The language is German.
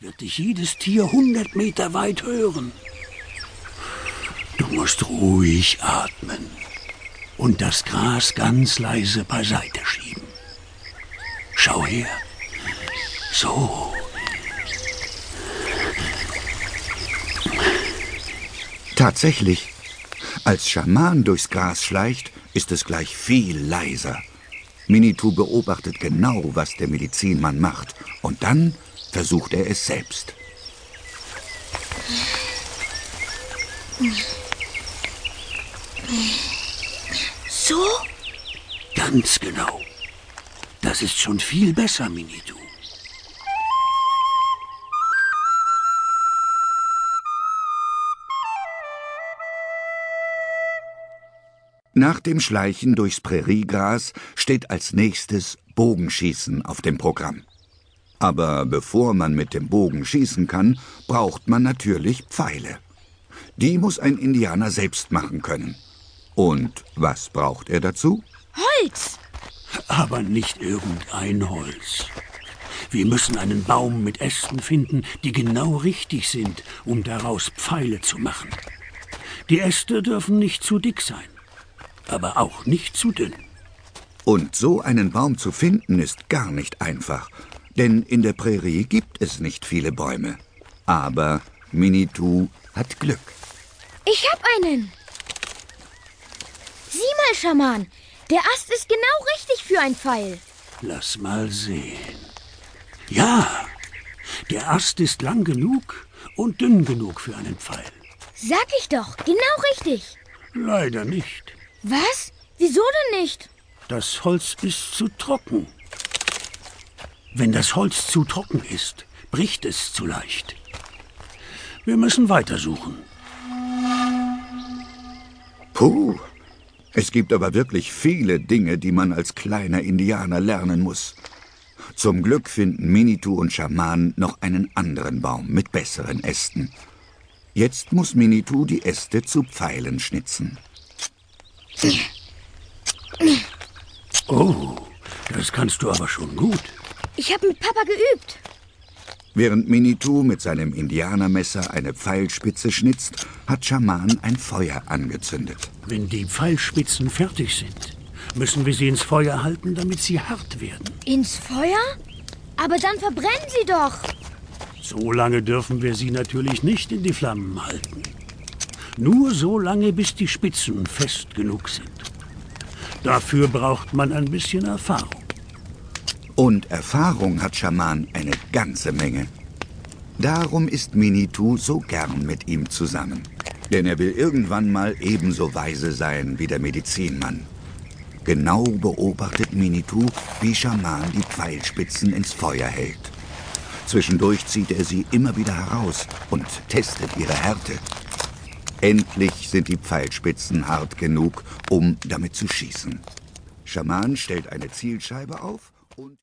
wird dich jedes Tier hundert Meter weit hören. Du musst ruhig atmen und das Gras ganz leise beiseite schieben. Schau her. So. Tatsächlich. Als Schaman durchs Gras schleicht, ist es gleich viel leiser. Minitu beobachtet genau, was der Medizinmann macht, und dann versucht er es selbst. So? Ganz genau. Das ist schon viel besser, Minitu. Nach dem Schleichen durchs Präriegras steht als nächstes Bogenschießen auf dem Programm. Aber bevor man mit dem Bogen schießen kann, braucht man natürlich Pfeile. Die muss ein Indianer selbst machen können. Und was braucht er dazu? Holz! Aber nicht irgendein Holz. Wir müssen einen Baum mit Ästen finden, die genau richtig sind, um daraus Pfeile zu machen. Die Äste dürfen nicht zu dick sein aber auch nicht zu dünn. Und so einen Baum zu finden ist gar nicht einfach, denn in der Prärie gibt es nicht viele Bäume. Aber Minitu hat Glück. Ich hab einen. Sieh mal, Schaman, der Ast ist genau richtig für ein Pfeil. Lass mal sehen. Ja, der Ast ist lang genug und dünn genug für einen Pfeil. Sag ich doch, genau richtig. Leider nicht. Was? Wieso denn nicht? Das Holz ist zu trocken. Wenn das Holz zu trocken ist, bricht es zu leicht. Wir müssen weitersuchen. Puh, es gibt aber wirklich viele Dinge, die man als kleiner Indianer lernen muss. Zum Glück finden Minitu und Schaman noch einen anderen Baum mit besseren Ästen. Jetzt muss Minitu die Äste zu Pfeilen schnitzen. Oh, das kannst du aber schon gut. Ich habe mit Papa geübt. Während Minitu mit seinem Indianermesser eine Pfeilspitze schnitzt, hat Schaman ein Feuer angezündet. Wenn die Pfeilspitzen fertig sind, müssen wir sie ins Feuer halten, damit sie hart werden. Ins Feuer? Aber dann verbrennen sie doch. So lange dürfen wir sie natürlich nicht in die Flammen halten. Nur so lange, bis die Spitzen fest genug sind. Dafür braucht man ein bisschen Erfahrung. Und Erfahrung hat Schaman eine ganze Menge. Darum ist Minitu so gern mit ihm zusammen. Denn er will irgendwann mal ebenso weise sein wie der Medizinmann. Genau beobachtet Minitu, wie Schaman die Pfeilspitzen ins Feuer hält. Zwischendurch zieht er sie immer wieder heraus und testet ihre Härte. Endlich sind die Pfeilspitzen hart genug, um damit zu schießen. Schaman stellt eine Zielscheibe auf und